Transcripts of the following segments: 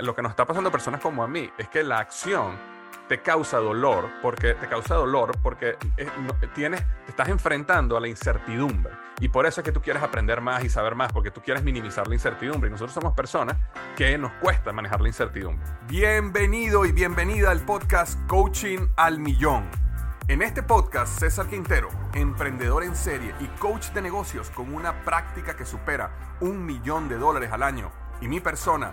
Lo que nos está pasando a personas como a mí es que la acción te causa dolor porque te causa dolor porque eh, tienes te estás enfrentando a la incertidumbre y por eso es que tú quieres aprender más y saber más porque tú quieres minimizar la incertidumbre y nosotros somos personas que nos cuesta manejar la incertidumbre. Bienvenido y bienvenida al podcast Coaching al Millón. En este podcast, César Quintero, emprendedor en serie y coach de negocios con una práctica que supera un millón de dólares al año, y mi persona,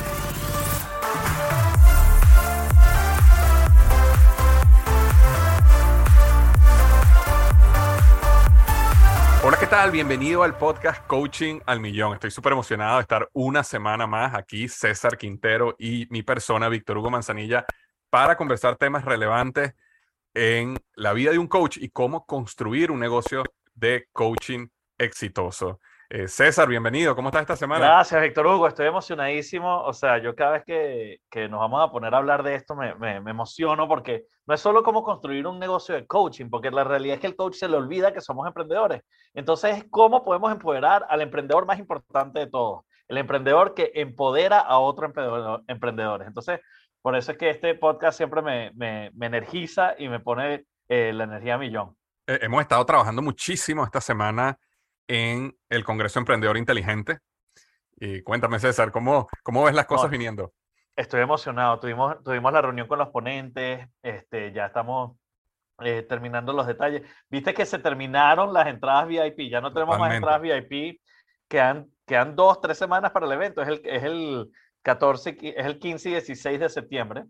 Hola, ¿qué tal? Bienvenido al podcast Coaching al Millón. Estoy súper emocionado de estar una semana más aquí, César Quintero y mi persona, Víctor Hugo Manzanilla, para conversar temas relevantes en la vida de un coach y cómo construir un negocio de coaching exitoso. Eh, César, bienvenido. ¿Cómo estás esta semana? Gracias, Víctor Hugo. Estoy emocionadísimo. O sea, yo cada vez que, que nos vamos a poner a hablar de esto me, me, me emociono porque no es solo cómo construir un negocio de coaching, porque la realidad es que el coach se le olvida que somos emprendedores. Entonces, es cómo podemos empoderar al emprendedor más importante de todos, el emprendedor que empodera a otros emprendedor- emprendedores. Entonces, por eso es que este podcast siempre me, me, me energiza y me pone eh, la energía a millón. Eh, hemos estado trabajando muchísimo esta semana en el Congreso Emprendedor Inteligente. Y cuéntame, César, ¿cómo, cómo ves las cosas No, viniendo? Estoy emocionado. Tuvimos, tuvimos la reunión con los ponentes. Este, ya estamos eh, terminando los detalles. Viste que se terminaron las entradas VIP. Ya no tenemos más Totalmente. entradas VIP. Quedan, quedan dos, tres semanas para el evento. Es el, es el 14, qui- es el 15 y 16 de septiembre.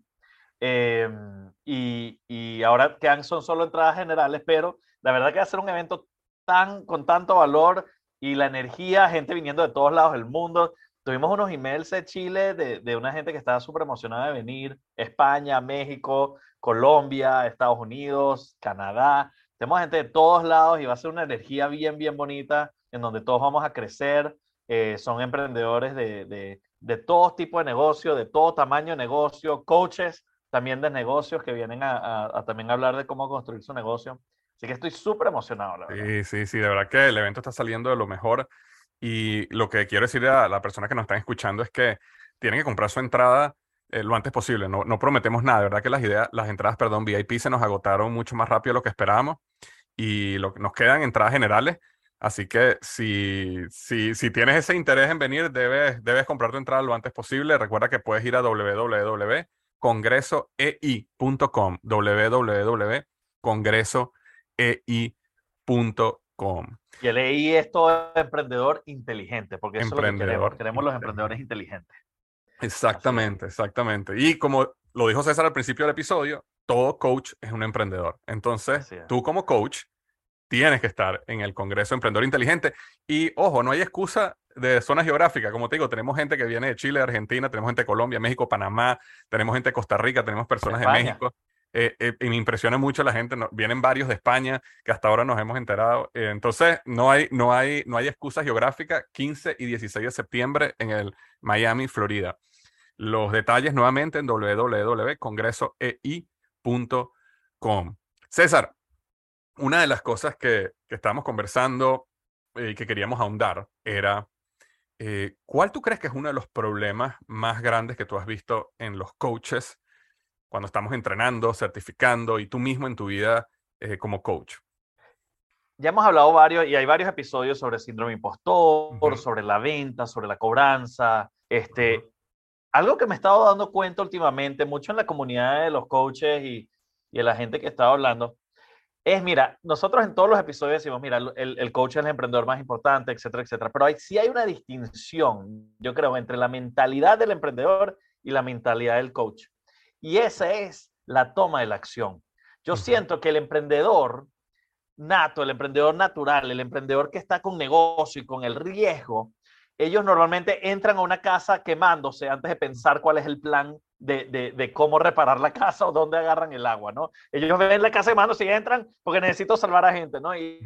Em, y, y ahora quedan son solo entradas generales, pero la verdad que va a ser un evento con tanto valor y la energía, gente viniendo de todos lados del mundo. Tuvimos unos emails de Chile de, de una gente que estaba súper emocionada de venir, España, México, Colombia, Estados Unidos, Canadá. Tenemos gente de todos lados y va a ser una energía bien, bien bonita en donde todos vamos a crecer. Eh, son emprendedores de, de, de todo tipo de negocio, de todo tamaño de negocio, coaches también de negocios que vienen a, a- a también hablar de cómo construir su negocio. Así que estoy súper emocionado, la verdad. Sí, sí, sí, de verdad que el evento está saliendo de lo mejor. Y lo que quiero decirle a la persona que nos están escuchando es que tienen que comprar su entrada eh, lo antes posible. No, no prometemos nada, de verdad que las ideas, las entradas, perdón, VIP se nos agotaron mucho más rápido de lo que esperábamos. Y lo, nos quedan entradas generales. Así que si, si, si tienes ese interés en venir, debes, debes comprar tu entrada lo antes posible. Recuerda que puedes ir a www.congresoei.com, www.congresoei.com. Y el EI es todo emprendedor inteligente, porque eso es lo que queremos. Emprendedor Queremos los emprendedores inteligentes. Exactamente, exactamente. Y como lo dijo César al principio del episodio, todo coach es un emprendedor. Entonces, tú como coach tienes que estar en el Congreso Emprendedor Inteligente. Y ojo, no hay excusa de zona geográfica. Como te digo, tenemos gente que viene de Chile, de Argentina, tenemos gente de Colombia, México, Panamá, tenemos gente de Costa Rica, tenemos personas de. México. Eh, eh, y me impresiona mucho la gente, vienen varios de España que hasta ahora nos hemos enterado. Eh, entonces, no hay, no, hay, no hay excusa geográfica. 15 y 16 de septiembre en el Miami, Florida. Los detalles nuevamente en www.congresoei.com. César, una de las cosas que, que estábamos conversando y que queríamos ahondar era, ¿cuál tú crees que es uno de los problemas más grandes que tú has visto en los coaches cuando estamos entrenando, certificando y tú mismo en tu vida eh, como coach? Ya hemos hablado varios y hay varios episodios sobre síndrome impostor, Ujú. sobre la venta, sobre la cobranza. Este, Ujú. Algo que me he estado dando cuenta últimamente, mucho en la comunidad de los coaches y, y de la gente que estaba hablando, es, mira, nosotros en todos los episodios decimos, mira, el, el, coach es el emprendedor más importante, etcétera, etcétera, pero hay, sí hay una distinción, yo creo, entre la mentalidad del emprendedor y la mentalidad del coach. Y esa es la toma de la acción. Yo siento que el emprendedor nato, el emprendedor natural, el emprendedor que está con negocio y con el riesgo, ellos normalmente entran a una casa quemándose antes de pensar cuál es el plan de, cómo reparar la casa o dónde agarran el agua, ¿no? Ellos ven la casa quemándose y entran porque necesito salvar a gente, ¿no? Y,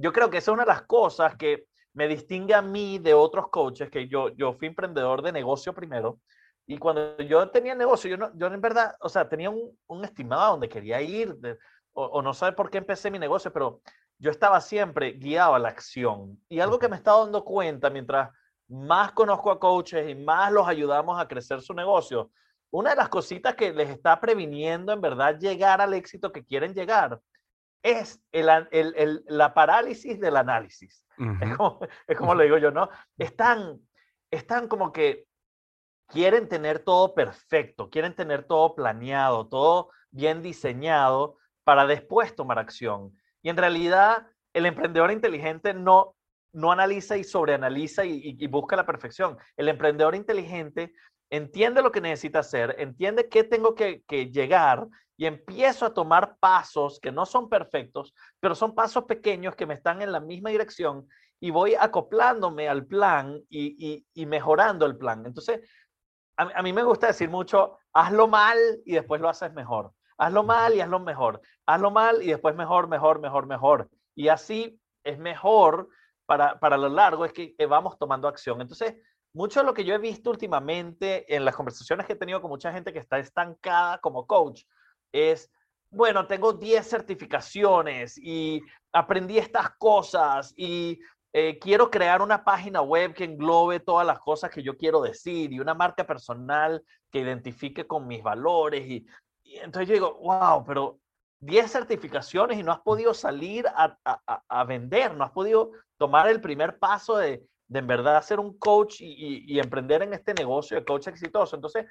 yo creo que esa es una de las cosas que me distingue a mí de otros coaches, que yo, yo fui emprendedor de negocio primero, y cuando yo tenía negocio, yo, no, yo en verdad, o sea, tenía un, un estimado a donde quería ir, o, o, no sabe por qué empecé mi negocio, pero yo estaba siempre guiado a la acción. Y algo que me estaba dando cuenta mientras más conozco a coaches y más los ayudamos a crecer su negocio, una de las cositas que les está previniendo en verdad llegar al éxito que quieren llegar es el, el, la parálisis del análisis. es, como, es, como, lo digo yo, ¿no? Están, están como que quieren tener todo perfecto, quieren tener todo planeado, todo bien diseñado para después tomar acción. Y en realidad el emprendedor inteligente no, no analiza y sobreanaliza y, y, busca la perfección. El emprendedor inteligente entiende lo que necesita hacer, entiende qué tengo que, que, llegar y empiezo a tomar pasos que no son perfectos, pero son pasos pequeños que me están en la misma dirección y voy acoplándome al plan y, y mejorando el plan. Entonces, a, a, mí me gusta decir mucho, hazlo mal y después lo haces mejor. Hazlo mal y hazlo mejor. Hazlo mal y después mejor, mejor, mejor, mejor. Y así es mejor para, para lo largo, es que vamos tomando acción. Entonces, mucho de lo que yo he visto últimamente en las conversaciones que he tenido con mucha gente que está estancada como coach es, bueno, tengo 10 certificaciones y aprendí estas cosas y eh, quiero crear una página web que englobe todas las cosas que yo quiero decir y una marca personal que identifique con mis valores y entonces yo digo, wow, pero 10 certificaciones y no has podido salir a, a, a, vender, no has podido tomar el primer paso de, de en verdad ser un coach y, y, emprender en este negocio de coach exitoso. Entonces,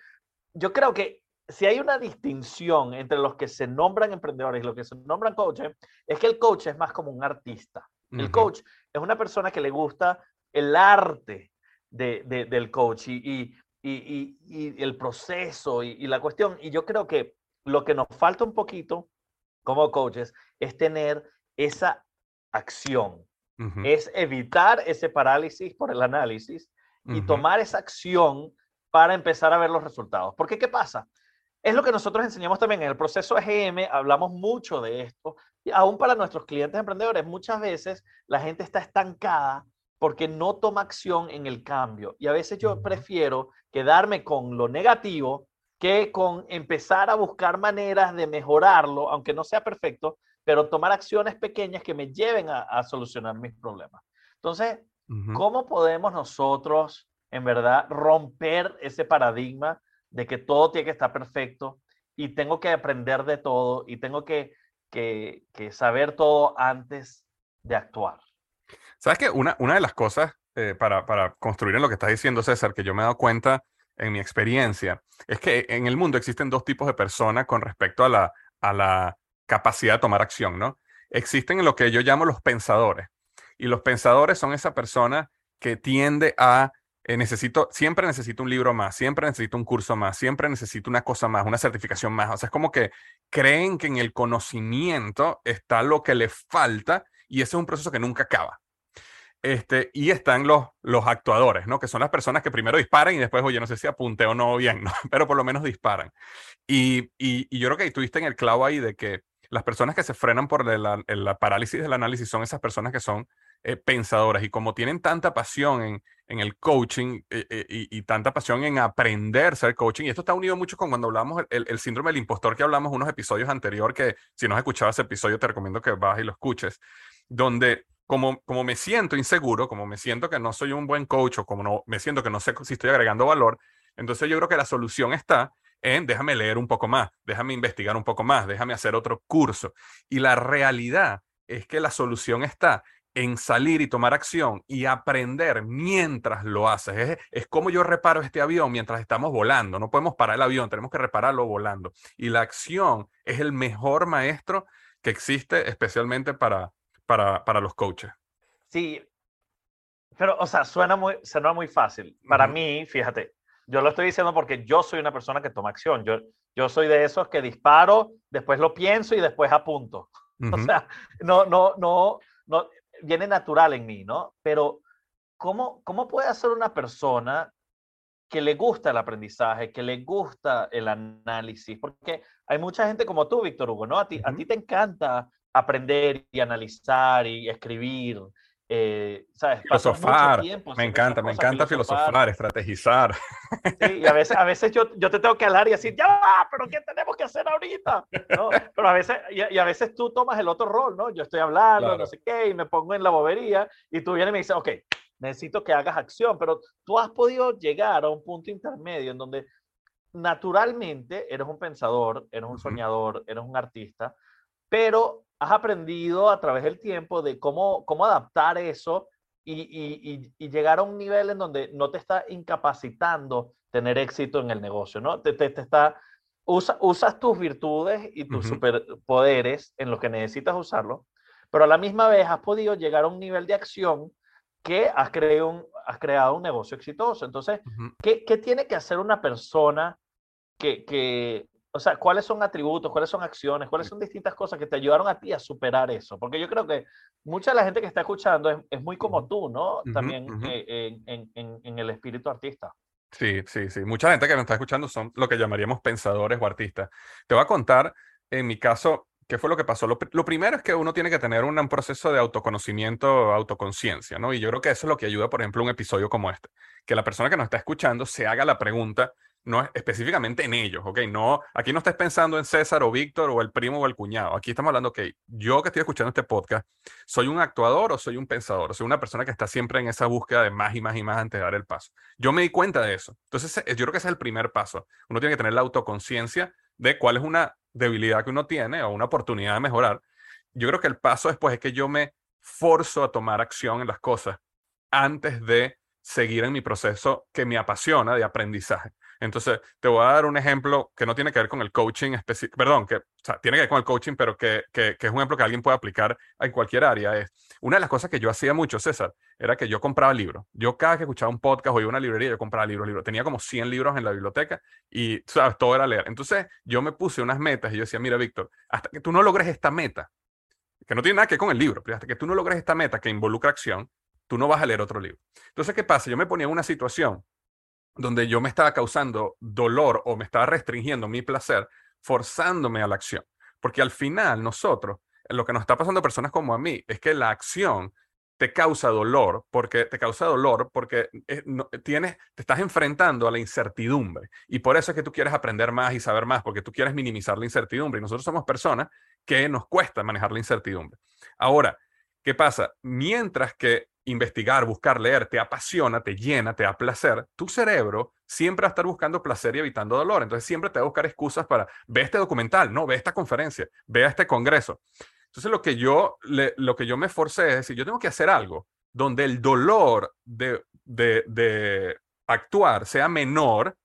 yo creo que si hay una distinción entre los que se nombran emprendedores y los que se nombran coaches, es que el coach es más como un artista. El coach es una persona que le gusta el arte de, de, del coach y, y, y el proceso y, la cuestión. Y yo creo que lo que nos falta un poquito como coaches es tener esa acción, es evitar ese parálisis por el análisis y tomar esa acción para empezar a ver los resultados. Porque, ¿qué pasa? Es lo que nosotros enseñamos también en el proceso EGM, hablamos mucho de esto, y aún para nuestros clientes emprendedores, muchas veces la gente está estancada porque no toma acción en el cambio. Y a veces yo prefiero quedarme con lo negativo que con empezar a buscar maneras de mejorarlo, aunque no sea perfecto, pero tomar acciones pequeñas que me lleven a, solucionar mis problemas. Entonces, ¿cómo podemos nosotros, en verdad, romper ese paradigma de que todo tiene que estar perfecto y tengo que aprender de todo y tengo que, que, saber todo antes de actuar? Sabes que una, una de las cosas eh, para, para construir en lo que estás diciendo, César, que yo me he dado cuenta en mi experiencia, es que en el mundo existen dos tipos de personas con respecto a la, a la capacidad de tomar acción, ¿no? Existen lo que yo llamo los pensadores. Y los pensadores son esa persona que tiende a eh, necesito, siempre necesito un libro más, siempre necesito un curso más, siempre necesito una cosa más, una certificación más. O sea, es como que creen que en el conocimiento está lo que le falta y ese es un proceso que nunca acaba. Este, y están los, los actuadores, ¿no? Que son las personas que primero disparan y después, oye, no sé si apunte o no bien, ¿no? Pero por lo menos disparan. Y, y, y yo creo que estuviste en el clavo ahí de que las personas que se frenan por la, la parálisis del análisis son esas personas que son eh, pensadoras y como tienen tanta pasión en, en el coaching eh, eh, y, tanta pasión en aprender ser coaching, y esto está unido mucho con cuando hablamos el, el, síndrome del impostor que hablamos unos episodios anteriores, que si no has escuchado ese episodio te recomiendo que vas y lo escuches, donde como, como me siento inseguro, como me siento que no soy un buen coach o como no, me siento que no sé si estoy agregando valor, entonces yo creo que la solución está en déjame leer un poco más, déjame investigar un poco más, déjame hacer otro curso. Y la realidad es que la solución está en salir y tomar acción y aprender mientras lo haces. Es, es, como yo reparo este avión mientras estamos volando. No podemos parar el avión, tenemos que repararlo volando. Y la acción es el mejor maestro que existe especialmente para, para, para los coaches. Sí, pero, o sea, suena muy, suena muy fácil. Para mí, fíjate, yo lo estoy diciendo porque yo soy una persona que toma acción. Yo, yo soy de esos que disparo, después lo pienso y después apunto. O sea, no, no, no, no, viene natural en mí, ¿no? Pero, ¿cómo, cómo puede hacer una persona que le gusta el aprendizaje, que le gusta el análisis? Porque hay mucha gente como tú, Víctor Hugo, ¿no? A ti, a ti te encanta aprender y analizar y escribir eh, ¿sabes? Filosofar, me encanta, me encanta filosofar. estrategizar. Sí, y a veces, a veces yo, yo te tengo que hablar y decir, ya pero ¿qué tenemos que hacer ahorita? ¿No? Pero a veces, y, a veces tú tomas el otro rol, ¿no? Yo estoy hablando, no sé qué, y me pongo en la bobería, y tú vienes y me dices, ok, necesito que hagas acción, pero tú has podido llegar a un punto intermedio en donde naturalmente eres un pensador, eres un soñador, eres un artista, pero has aprendido a través del tiempo de cómo, cómo adaptar eso y, llegar a un nivel en donde no te está incapacitando tener éxito en el negocio, ¿no? Te, te, está, usas tus virtudes y tus superpoderes en lo que necesitas usarlo, pero a la misma vez has podido llegar a un nivel de acción que has creado un, has creado un negocio exitoso. Entonces, ¿qué, ¿qué, tiene que hacer una persona que, que, o sea, ¿cuáles son atributos, cuáles son acciones, cuáles son distintas cosas que te ayudaron a ti a superar eso? Porque yo creo que mucha de la gente que está escuchando es, es muy como tú, ¿no? También eh, en, en, en, el espíritu artista. Sí, sí, sí. Mucha gente que nos está escuchando son lo que llamaríamos pensadores o artistas. Te voy a contar, en mi caso, qué fue lo que pasó. Lo, lo primero es que uno tiene que tener un, un, proceso de autoconocimiento, autoconciencia, ¿no? Y yo creo que eso es lo que ayuda, por ejemplo, un episodio como este. Que la persona que nos está escuchando se haga la pregunta, no específicamente en ellos, ¿ok? No, aquí no estés pensando en César o Víctor o el primo o el cuñado. Aquí estamos hablando, ok, yo que estoy escuchando este podcast, ¿soy un actuador o soy un pensador? Soy una persona que está siempre en esa búsqueda de más y más y más antes de dar el paso. Yo me di cuenta de eso. Entonces, yo creo que ese es el primer paso. Uno tiene que tener la autoconciencia de cuál es una debilidad que uno tiene o una oportunidad de mejorar. Yo creo que el paso después es que yo me forzo a tomar acción en las cosas antes de seguir en mi proceso que me apasiona de aprendizaje. Entonces, te voy a dar un ejemplo que no tiene que ver con el coaching específico, perdón, que tiene que ver con el coaching, pero que, es un ejemplo que alguien puede aplicar en cualquier área. Es una de las cosas que yo hacía mucho, César, era que yo compraba libros. Yo cada que escuchaba un podcast o iba a una librería, yo compraba libros, libros. Tenía como 100 libros en la biblioteca y, sabes, todo era leer. Entonces, yo me puse unas metas y yo decía, mira, Víctor, hasta que tú no logres esta meta, que no tiene nada que ver con el libro, pero hasta que tú no logres esta meta que involucra acción, tú no vas a leer otro libro. Entonces, ¿qué pasa? Yo me ponía en una situación donde yo me estaba causando dolor o me estaba restringiendo mi placer, forzándome a la acción. Porque al final nosotros, lo que nos está pasando a personas como a mí, es que la acción te causa dolor, porque te causa dolor porque tienes, te estás enfrentando a la incertidumbre. Y por eso es que tú quieres aprender más y saber más, porque tú quieres minimizar la incertidumbre. Y nosotros somos personas que nos cuesta manejar la incertidumbre. Ahora, ¿qué pasa? Mientras que investigar, buscar, leer, te apasiona, te llena, te da placer, tu cerebro siempre va a estar buscando placer y evitando dolor. Entonces siempre te va a buscar excusas para, ver este documental, no, ve esta conferencia, ve este congreso. Entonces lo que yo, lo que yo me forcé es decir, yo tengo que hacer algo donde el dolor de, de actuar sea menor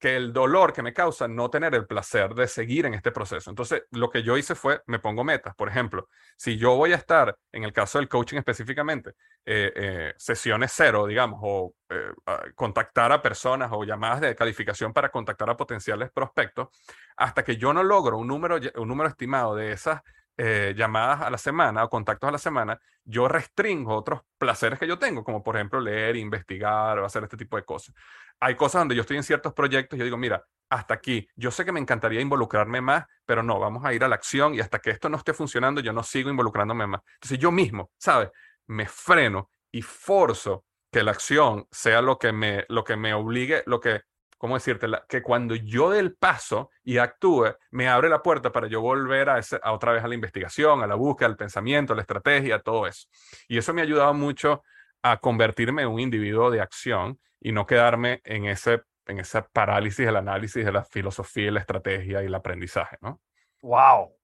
que el dolor que me causa no tener el placer de seguir en este proceso. Entonces, lo que yo hice fue, me pongo metas. Por ejemplo, si yo voy a estar, en el caso del coaching específicamente, eh, eh, sesiones cero, digamos, o eh, contactar a personas o llamadas de calificación para contactar a potenciales prospectos, hasta que yo no logro un número, un número estimado de esas llamadas a la semana o contactos a la semana, yo restringo otros placeres que yo tengo, como por ejemplo leer, investigar o hacer este tipo de cosas. Hay cosas donde yo estoy en ciertos proyectos y yo digo, mira, hasta aquí, yo sé que me encantaría involucrarme más, pero no, vamos a ir a la acción y hasta que esto no esté funcionando, yo no sigo involucrándome más. Entonces yo mismo, ¿sabes? Me freno y forzo que la acción sea lo que me, lo que me obligue, lo que ¿cómo decirte? que cuando yo dé el paso y actúe, me abre la puerta para yo volver a, ese, a otra vez a la investigación, a la búsqueda, al pensamiento, a la estrategia, todo eso. Y eso me ha ayudado mucho a convertirme en un individuo de acción y no quedarme en ese en esa parálisis del análisis de la filosofía y la estrategia y el aprendizaje, ¿no? ¡Wow!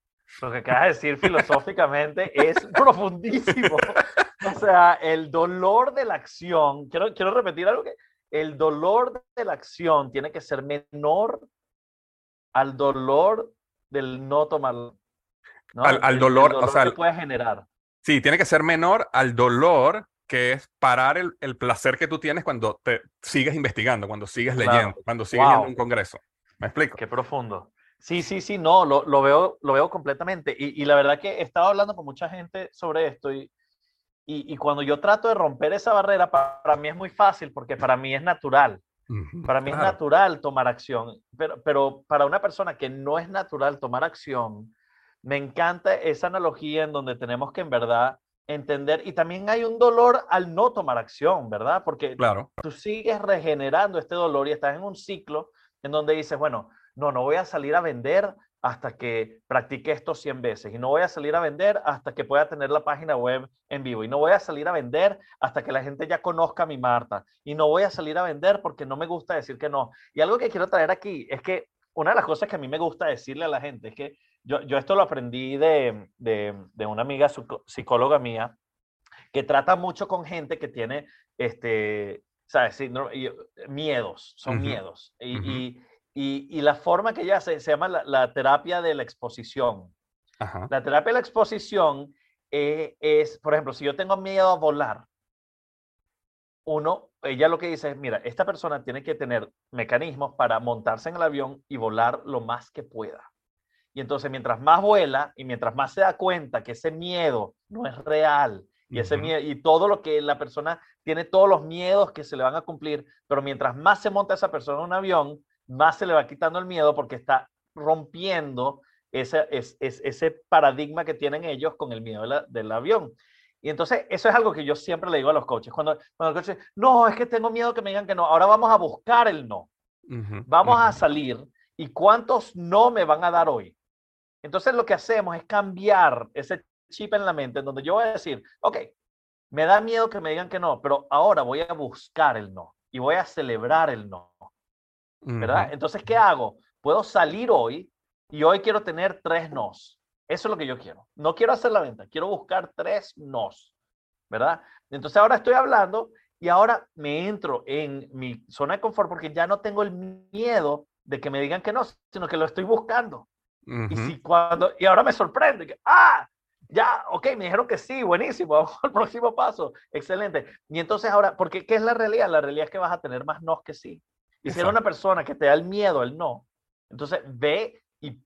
Lo que acabas de decir filosóficamente es profundísimo. O sea, el dolor de la acción, quiero, quiero repetir algo que el dolor de la acción tiene que ser menor al dolor del no tomar. al, dolor, o sea, que puede generar. Sí, tiene que ser menor al dolor que es parar el, el, placer que tú tienes cuando te sigues investigando, cuando sigues leyendo, cuando sigues en un congreso. ¿Me explico? Qué profundo. Sí, sí, sí, no, lo, lo veo, lo veo completamente. Y, y, la verdad que he estado hablando con mucha gente sobre esto y, y, y cuando yo trato de romper esa barrera, para, para, mí es muy fácil porque para mí es natural. Para mí es natural tomar acción, pero, pero para una persona que no es natural tomar acción, me encanta esa analogía en donde tenemos que en verdad entender y también hay un dolor al no tomar acción, ¿verdad? Porque claro. tú sigues regenerando este dolor y estás en un ciclo en donde dices, bueno, no, no voy a salir a vender hasta que practique esto 100 veces y no voy a salir a vender hasta que pueda tener la página web en vivo y no voy a salir a vender hasta que la gente ya conozca a mi Marta y no voy a salir a vender porque no me gusta decir que no. Y algo que quiero traer aquí es que una de las cosas que a mí me gusta decirle a la gente es que yo, yo esto lo aprendí de, de, de una amiga psicóloga mía que trata mucho con gente que tiene, este, ¿sabes? Y, miedos, son uh -huh. miedos. Y, uh -huh. y, y, y, la forma que ella hace se llama la, la terapia de la exposición. Ajá. La terapia de la exposición eh, es, por ejemplo, si yo tengo miedo a volar, uno, ella lo que dice es, mira, esta persona tiene que tener mecanismos para montarse en el avión y volar lo más que pueda. Y entonces, mientras más vuela y mientras más se da cuenta que ese miedo no es real y, ese uh -huh. miedo, y todo lo que la persona tiene, todos los miedos que se le van a cumplir, pero mientras más se monta esa persona en un avión, más se le va quitando el miedo porque está rompiendo ese, ese, ese paradigma que tienen ellos con el miedo de la, del avión. Y entonces, eso es algo que yo siempre le digo a los coaches. Cuando, cuando el coach dice, no, es que tengo miedo que me digan que no, ahora vamos a buscar el no. Uh -huh. Vamos uh -huh. a salir y cuántos no me van a dar hoy. Entonces lo que hacemos es cambiar ese chip en la mente en donde yo voy a decir, ok, me da miedo que me digan que no, pero ahora voy a buscar el no y voy a celebrar el no. ¿Verdad? Uh -huh. Entonces, ¿qué hago? Puedo salir hoy y hoy quiero tener tres nos. Eso es lo que yo quiero. No quiero hacer la venta, quiero buscar tres nos. ¿Verdad? Entonces ahora estoy hablando y ahora me entro en mi zona de confort porque ya no tengo el miedo de que me digan que no, sino que lo estoy buscando. Uh -huh. Y, si cuando, y ahora me sorprende que, ah, ya, ok, me dijeron que sí, buenísimo, vamos al próximo paso, excelente. Y entonces ahora, porque ¿qué es la realidad? La realidad es que vas a tener más no que sí. Y si eres una persona que te da el miedo el no, entonces ve y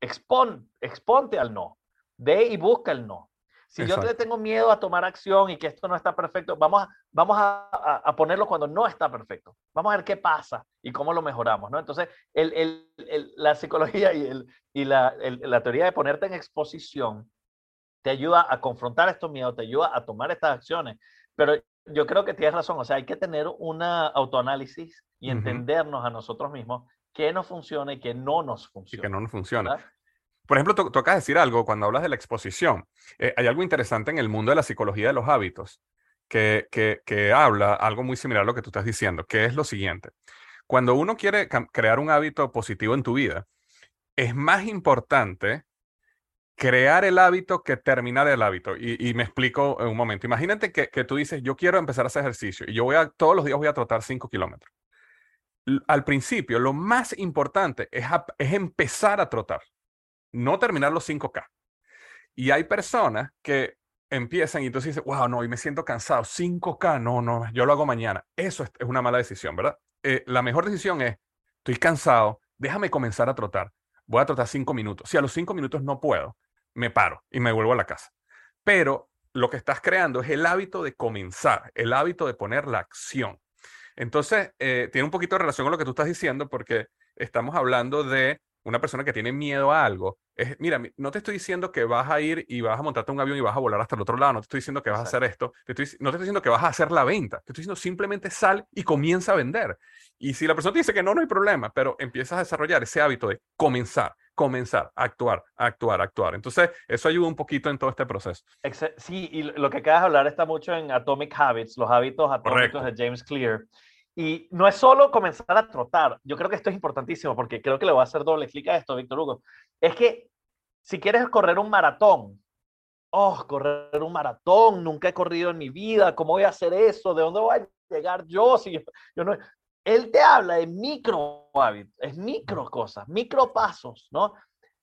expon, exponte al no, ve y busca el no. Si Exacto. yo le tengo miedo a tomar acción y que esto no está perfecto, vamos, a, vamos a, a, a, ponerlo cuando no está perfecto. Vamos a ver qué pasa y cómo lo mejoramos, ¿no? Entonces, el, el, el, la psicología y, el, y la, la teoría de ponerte en exposición te ayuda a confrontar estos miedos, te ayuda a tomar estas acciones. Pero yo creo que tienes razón, o sea, hay que tener una autoanálisis y uh -huh. entendernos a nosotros mismos qué nos funciona y qué no nos funciona. Y que no nos funciona. ¿verdad? Por ejemplo, tocas decir algo cuando hablas de la exposición. Eh, hay algo interesante en el mundo de la psicología de los hábitos que, que, habla algo muy similar a lo que tú estás diciendo, que es lo siguiente. Cuando uno quiere crear un hábito positivo en tu vida, es más importante crear el hábito que terminar el hábito. Y, me explico en un momento. Imagínate que, que, tú dices, yo quiero empezar a hacer ejercicio y yo voy a, todos los días voy a trotar 5 kilómetros. Al principio, lo más importante es, es empezar a trotar no terminar los 5K. Y hay personas que empiezan y entonces dicen, wow, no, y me siento cansado, 5K, no, no, yo lo hago mañana. Eso es, una mala decisión, ¿verdad? Eh, la mejor decisión es, estoy cansado, déjame comenzar a trotar. Voy a trotar 5 minutos. Si a los 5 minutos no puedo, me paro y me vuelvo a la casa. Pero lo que estás creando es el hábito de comenzar, el hábito de poner la acción. Entonces, eh, tiene un poquito de relación con lo que tú estás diciendo porque estamos hablando de una persona que tiene miedo a algo, es, mira, no te estoy diciendo que vas a ir y vas a montarte un avión y vas a volar hasta el otro lado, no te estoy diciendo que vas Exacto. a hacer esto, te estoy, no te estoy diciendo que vas a hacer la venta, te estoy diciendo simplemente sal y comienza a vender. Y si la persona te dice que no, no hay problema, pero empiezas a desarrollar ese hábito de comenzar, comenzar, actuar, actuar, actuar. Entonces, eso ayuda un poquito en todo este proceso. Sí, y lo que acabas de hablar está mucho en Atomic Habits, los hábitos atómicos Correcto. de James Clear. Y no es solo comenzar a trotar, yo creo que esto es importantísimo porque creo que le voy a hacer doble clic a esto, Víctor Hugo. Es que si quieres correr un maratón, oh, correr un maratón, nunca he corrido en mi vida, ¿cómo voy a hacer eso? ¿De dónde voy a llegar yo? Si yo, yo no... Él te habla de micro hábitos, es micro cosas, micro pasos, ¿no?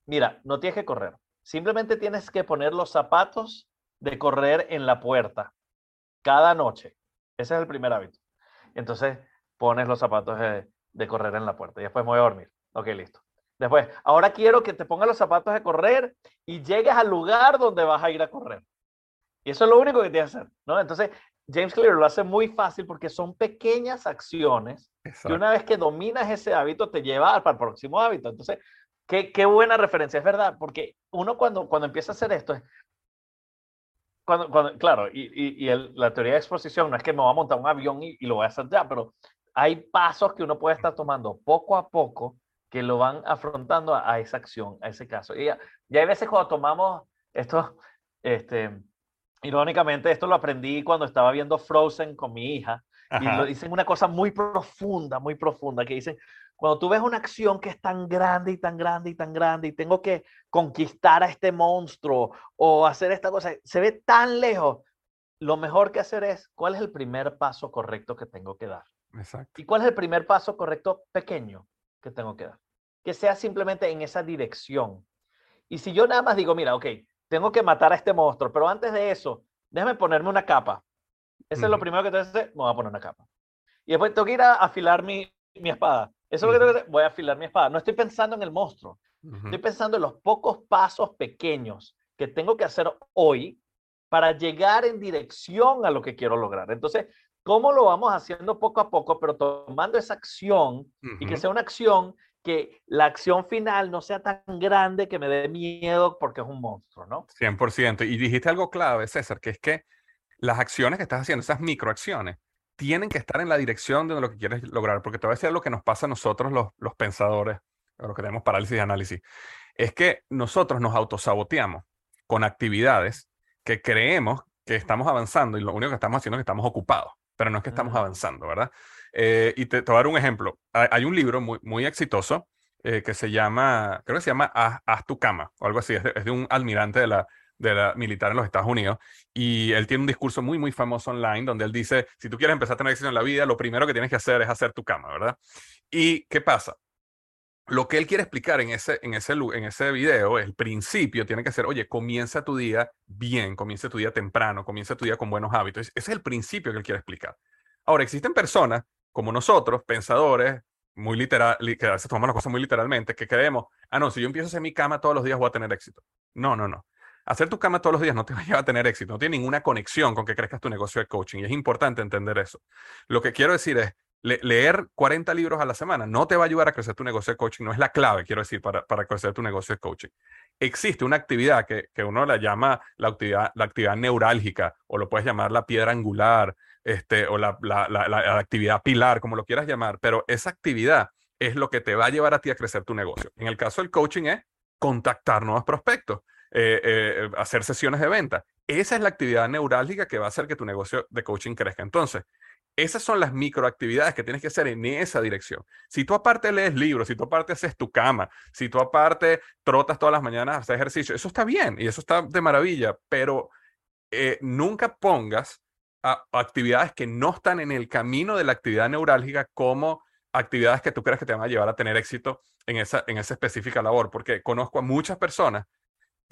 Mira, no tienes que correr, simplemente tienes que poner los zapatos de correr en la puerta cada noche. Ese es el primer hábito. Entonces pones los zapatos de, de correr en la puerta y después me voy a dormir. Ok, listo. Después, ahora quiero que te pongas los zapatos de correr y llegues al lugar donde vas a ir a correr. Y eso es lo único que tienes que hacer, ¿no? Entonces, James Clear lo hace muy fácil porque son pequeñas acciones que una vez que dominas ese hábito te lleva al, próximo hábito. Entonces, qué, qué, buena referencia, es verdad, porque uno cuando, cuando empieza a hacer esto es, cuando, cuando, claro, y, y, y la teoría de exposición no es que me voy a montar un avión y, y, lo voy a hacer ya, pero hay pasos que uno puede estar tomando poco a poco que lo van afrontando a, esa acción, a ese caso. Y ya, hay veces cuando tomamos esto, este, irónicamente, esto lo aprendí cuando estaba viendo Frozen con mi hija, y lo dicen una cosa muy profunda, muy profunda, que dicen, cuando tú ves una acción que es tan grande y tan grande y tan grande y tengo que conquistar a este monstruo o hacer esta cosa, se ve tan lejos, lo mejor que hacer es, ¿cuál es el primer paso correcto que tengo que dar? Exacto. ¿Y cuál es el primer paso correcto pequeño que tengo que dar? Que sea simplemente en esa dirección. Y si yo nada más digo, mira, ok, tengo que matar a este monstruo, pero antes de eso, déjame ponerme una capa. Eso es lo primero que que hacer, me voy a poner una capa. Y después tengo que ir a afilar mi, mi espada. Eso es lo que tengo que voy a afilar mi espada. No estoy pensando en el monstruo. Estoy pensando en los pocos pasos pequeños que tengo que hacer hoy para llegar en dirección a lo que quiero lograr. Entonces, ¿cómo lo vamos haciendo poco a poco, pero tomando esa acción y que sea una acción que la acción final no sea tan grande que me dé miedo porque es un monstruo, ¿no? 100%. Y dijiste algo clave, César, que es que las acciones que estás haciendo, esas microacciones, tienen que estar en la dirección de lo que quieres lograr, porque te voy a decir lo que nos pasa a nosotros los, los pensadores, o los que tenemos parálisis de análisis, es que nosotros nos autosaboteamos con actividades que creemos que estamos avanzando y lo único que estamos haciendo es que estamos ocupados, pero no es que estamos avanzando, ¿verdad? Eh, y te, voy a dar un ejemplo. Hay, un libro muy, muy exitoso eh, que se llama, creo que se llama Haz, tu cama o algo así. Es de, un almirante de la, de la militar en los Estados Unidos y él tiene un discurso muy, muy famoso online donde él dice, si tú quieres empezar a tener éxito en la vida, lo primero que tienes que hacer es hacer tu cama, ¿verdad? ¿Y qué pasa? Lo que él quiere explicar en ese, en ese, en ese video, el principio tiene que ser, oye, comienza tu día bien, comienza tu día temprano, comienza tu día con buenos hábitos. Ese es el principio que él quiere explicar. Ahora, existen personas como nosotros, pensadores, muy literal, que a veces tomamos las cosas muy literalmente, que creemos, ah, no, si yo empiezo a hacer mi cama todos los días voy a tener éxito. No, no, no. Hacer tu cama todos los días no te va a llevar a tener éxito, no tiene ninguna conexión con que crezcas tu negocio de coaching y es importante entender eso. Lo que quiero decir es, leer 40 libros a la semana no te va a ayudar a crecer tu negocio de coaching, no es la clave, quiero decir, para, para crecer tu negocio de coaching. Existe una actividad que, que uno la llama la actividad, la actividad neurálgica o lo puedes llamar la piedra angular este, o la, la, la, actividad pilar, como lo quieras llamar, pero esa actividad es lo que te va a llevar a ti a crecer tu negocio. En el caso del coaching es contactar nuevos prospectos, eh, eh, hacer sesiones de venta. Esa es la actividad neurálgica que va a hacer que tu negocio de coaching crezca. Entonces, esas son las microactividades que tienes que hacer en esa dirección. Si tú aparte lees libros, si tú aparte haces tu cama, si tú aparte trotas todas las mañanas, haces ejercicio, eso está bien y eso está de maravilla, pero eh, nunca pongas actividades que no están en el camino de la actividad neurálgica como actividades que tú crees que te van a llevar a tener éxito en esa, en esa específica labor, porque conozco a muchas personas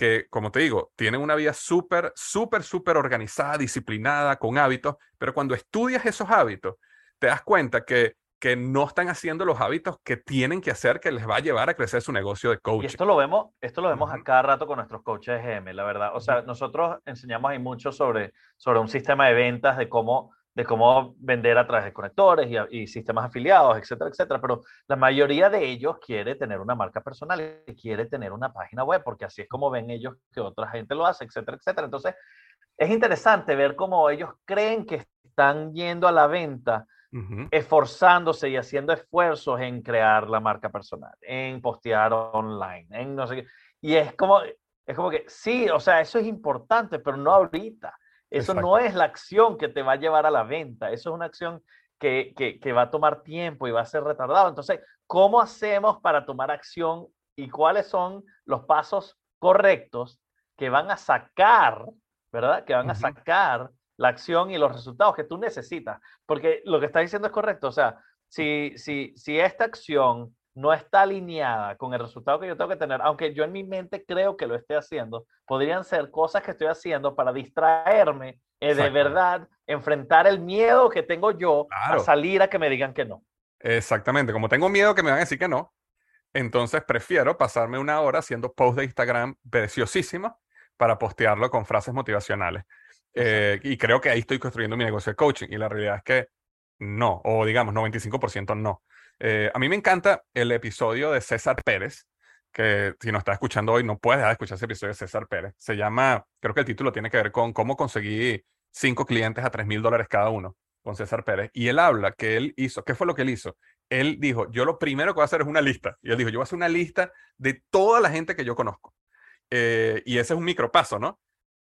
que, como te digo, tienen una vida súper, súper, súper organizada, disciplinada, con hábitos, pero cuando estudias esos hábitos, te das cuenta que que no están haciendo los hábitos que tienen que hacer que les va a llevar a crecer su negocio de coaching. Y esto lo vemos, esto lo vemos a cada rato con nuestros coaches GM, la verdad. O sea, nosotros enseñamos ahí mucho sobre, sobre un sistema de ventas, de cómo, de cómo vender a través de conectores y, y sistemas afiliados, etcétera, etcétera. Pero la mayoría de ellos quiere tener una marca personal y quiere tener una página web, porque así es como ven ellos que otra gente lo hace, etcétera, etcétera. Entonces, es interesante ver cómo ellos creen que están yendo a la venta esforzándose y haciendo esfuerzos en crear la marca personal, en postear online, en no sé qué. Y es como, es como que sí, o sea, eso es importante, pero no ahorita. Eso no es la acción que te va a llevar a la venta. Eso es una acción que, que, que va a tomar tiempo y va a ser retardado. Entonces, ¿cómo hacemos para tomar acción y cuáles son los pasos correctos que van a sacar, ¿verdad? Que van a sacar la acción y los resultados que tú necesitas. Porque lo que está diciendo es correcto. O sea, si, si, si esta acción no está alineada con el resultado que yo tengo que tener, aunque yo en mi mente creo que lo esté haciendo, podrían ser cosas que estoy haciendo para distraerme eh, de verdad, enfrentar el miedo que tengo yo a salir a que me digan que no. Exactamente, como tengo miedo que me van a decir que no, entonces prefiero pasarme una hora haciendo posts de Instagram preciosísimos para postearlo con frases motivacionales. Eh, y creo que ahí estoy construyendo mi negocio de coaching. Y la realidad es que no, o digamos 95% no. Eh, a mí me encanta el episodio de César Pérez, que si nos está escuchando hoy no puedes dejar de escuchar ese episodio de César Pérez. Se llama, creo que el título tiene que ver con cómo conseguí cinco clientes a tres mil dólares cada uno con César Pérez. Y él habla que él hizo, ¿qué fue lo que él hizo? Él dijo, yo lo primero que voy a hacer es una lista. Y él dijo, yo voy a hacer una lista de toda la gente que yo conozco. Eh, y ese es un micropaso, ¿no?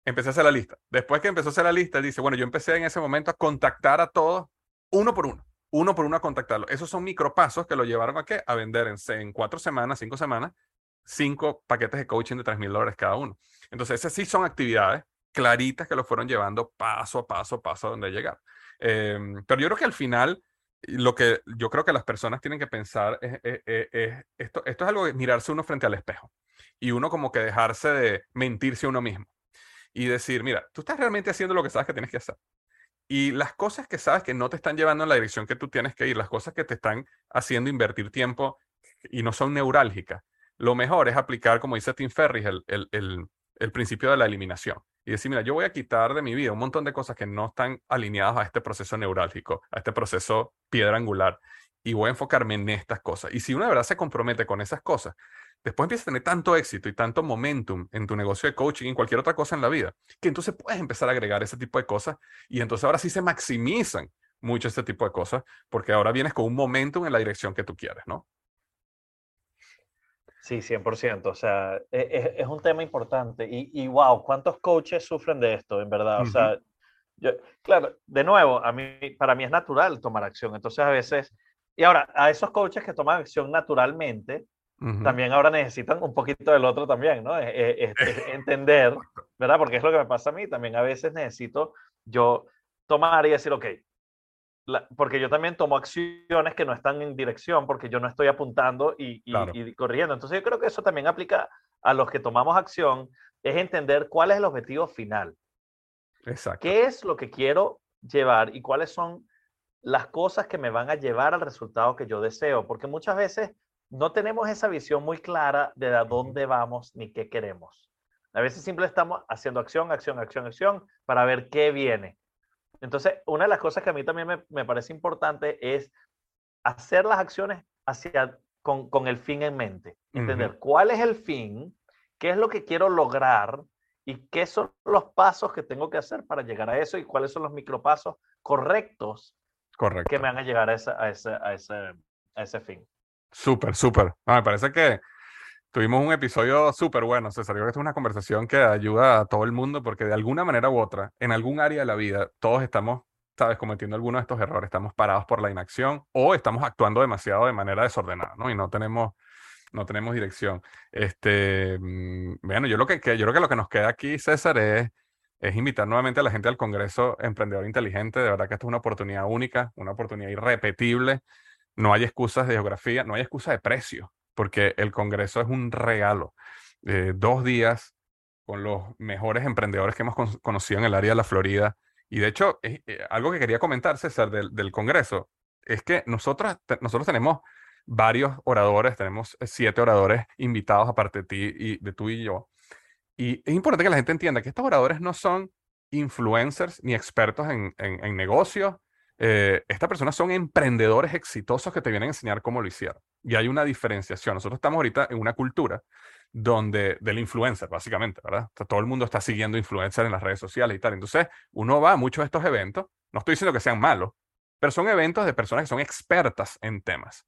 Empecé a hacer la lista. Después que empezó a hacer la lista, dice, bueno, yo empecé en ese momento a contactar a todos uno por uno, uno por uno a contactarlo. Esos son micropasos que lo llevaron a qué? A vender en, en cuatro semanas, cinco semanas, cinco paquetes de coaching de tres mil dólares cada uno. Entonces, esas sí son actividades claritas que lo fueron llevando paso a paso, paso a donde llegar. Em, pero yo creo que al final, lo que yo creo que las personas tienen que pensar es, esto, esto es algo de mirarse uno frente al espejo y uno como que dejarse de mentirse a uno mismo y decir, mira, tú estás realmente haciendo lo que sabes que tienes que hacer. Y las cosas que sabes que no te están llevando en la dirección que tú tienes que ir, las cosas que te están haciendo invertir tiempo y no son neurálgicas, lo mejor es aplicar, como dice Tim Ferriss, el, el, el, principio de la eliminación. Y decir, mira, yo voy a quitar de mi vida un montón de cosas que no están alineadas a este proceso neurálgico, a este proceso piedra angular, y voy a enfocarme en estas cosas. Y si uno de verdad se compromete con esas cosas, después empiezas a tener tanto éxito y tanto momentum en tu negocio de coaching y en cualquier otra cosa en la vida, que entonces puedes empezar a agregar ese tipo de cosas y entonces ahora sí se maximizan mucho este tipo de cosas porque ahora vienes con un momentum en la dirección que tú quieres, ¿no? Sí, 100%. O sea, e, e, es, un tema importante. Y, y, wow, ¿cuántos coaches sufren de esto, en verdad? O sea, yo, claro, de nuevo, a mí, para mí es natural tomar acción. Entonces, a veces, y ahora, a esos coaches que toman acción naturalmente, también ahora necesitan un poquito del otro también, ¿no? Es, entender, ¿verdad? Porque es lo que me pasa a mí, también a veces necesito yo tomar y decir, ok, porque yo también tomo acciones que no están en dirección, porque yo no estoy apuntando y, y, corriendo. Entonces yo creo que eso también aplica a los que tomamos acción, es entender cuál es el objetivo final. Exacto. ¿Qué es lo que quiero llevar y cuáles son las cosas que me van a llevar al resultado que yo deseo? Porque muchas veces no tenemos esa visión muy clara de a dónde vamos ni qué queremos. A veces simplemente estamos haciendo acción, acción, acción, acción para ver qué viene. Entonces, una de las cosas que a mí también me, parece importante es hacer las acciones hacia, con, el fin en mente. Entender cuál es el fin, qué es lo que quiero lograr y qué son los pasos que tengo que hacer para llegar a eso y cuáles son los micropasos correctos Correcto. que me van a llegar a ese, a ese, a ese, a ese fin. Súper, súper. me parece que tuvimos un episodio súper bueno, César. Yo creo que es una conversación que ayuda a todo el mundo porque de alguna manera u otra, en algún área de la vida, todos estamos, sabes, cometiendo algunos de estos errores. Estamos parados por la inacción o estamos actuando demasiado de manera desordenada, ¿no? Y no tenemos, no tenemos dirección. Este, mm, bueno, yo, lo que, yo creo que lo que nos queda aquí, César, es es invitar nuevamente a la gente al Congreso Emprendedor Inteligente. De verdad que esto es una oportunidad única, una oportunidad irrepetible no hay excusas de geografía, no hay excusa de precio, porque el Congreso es un regalo. Eh, dos días con los mejores emprendedores que hemos conocido en el área de la Florida. Y de hecho, eh, algo que quería comentar, César, del, Congreso, es que nosotros, nosotros tenemos varios oradores, tenemos siete oradores invitados aparte de ti y de tú y yo. Y es importante que la gente entienda que estos oradores no son influencers ni expertos en, en negocios eh, estas personas son emprendedores exitosos que te vienen a enseñar cómo lo hicieron. Y hay una diferenciación. Nosotros estamos ahorita en una cultura donde del influencer, básicamente, ¿verdad? todo el mundo está siguiendo influencers en las redes sociales y tal. Entonces, uno va a muchos de estos eventos, no estoy diciendo que sean malos, pero son eventos de personas que son expertas en temas.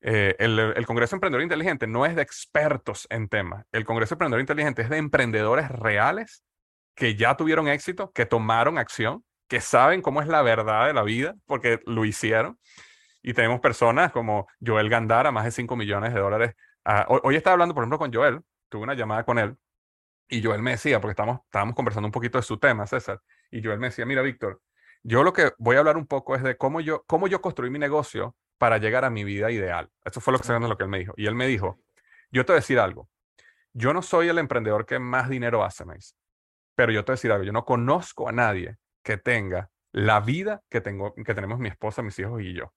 Eh, el, el, Congreso Emprendedor Inteligente no es de expertos en temas. El Congreso Emprendedor Inteligente es de emprendedores reales que ya tuvieron éxito, que tomaron acción que saben cómo es la verdad de la vida, porque lo hicieron. Y tenemos personas como Joel Gandara, más de 5 millones de dólares. Ah, hoy, estaba hablando, por ejemplo, con Joel, tuve una llamada con él, y Joel me decía, porque estamos, estábamos conversando un poquito de su tema, César, y Joel me decía, mira, Víctor, yo lo que voy a hablar un poco es de cómo yo, cómo yo construí mi negocio para llegar a mi vida ideal. Eso fue lo que, lo que él me dijo. Y él me dijo, yo te voy a decir algo, yo no soy el emprendedor que más dinero hace, Mace, pero yo te voy a decir algo, yo no conozco a nadie que tenga la vida que, tengo, que tenemos mi esposa, mis hijos y yo.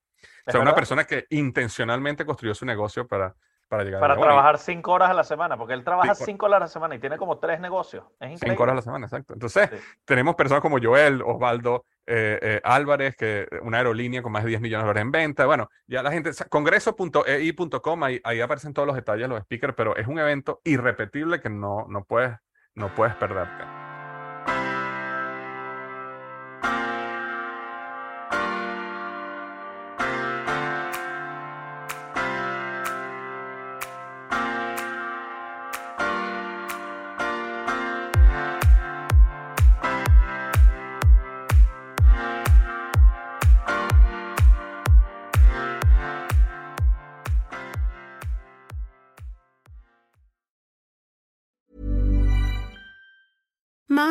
O sea, una persona que intencionalmente construyó su negocio para, para llegar Para trabajar cinco horas a la semana, porque él trabaja cinco horas a la semana y tiene como tres negocios. Es increíble. Cinco horas a la semana, exacto. Entonces, tenemos personas como Joel, Osvaldo eh, eh, Álvarez, que una aerolínea con más de 10 millones de dólares en venta. Bueno, ya la gente, congreso.ei.com, ahí, ahí aparecen todos los detalles, los speakers, pero es un evento irrepetible que no, no, puedes, no puedes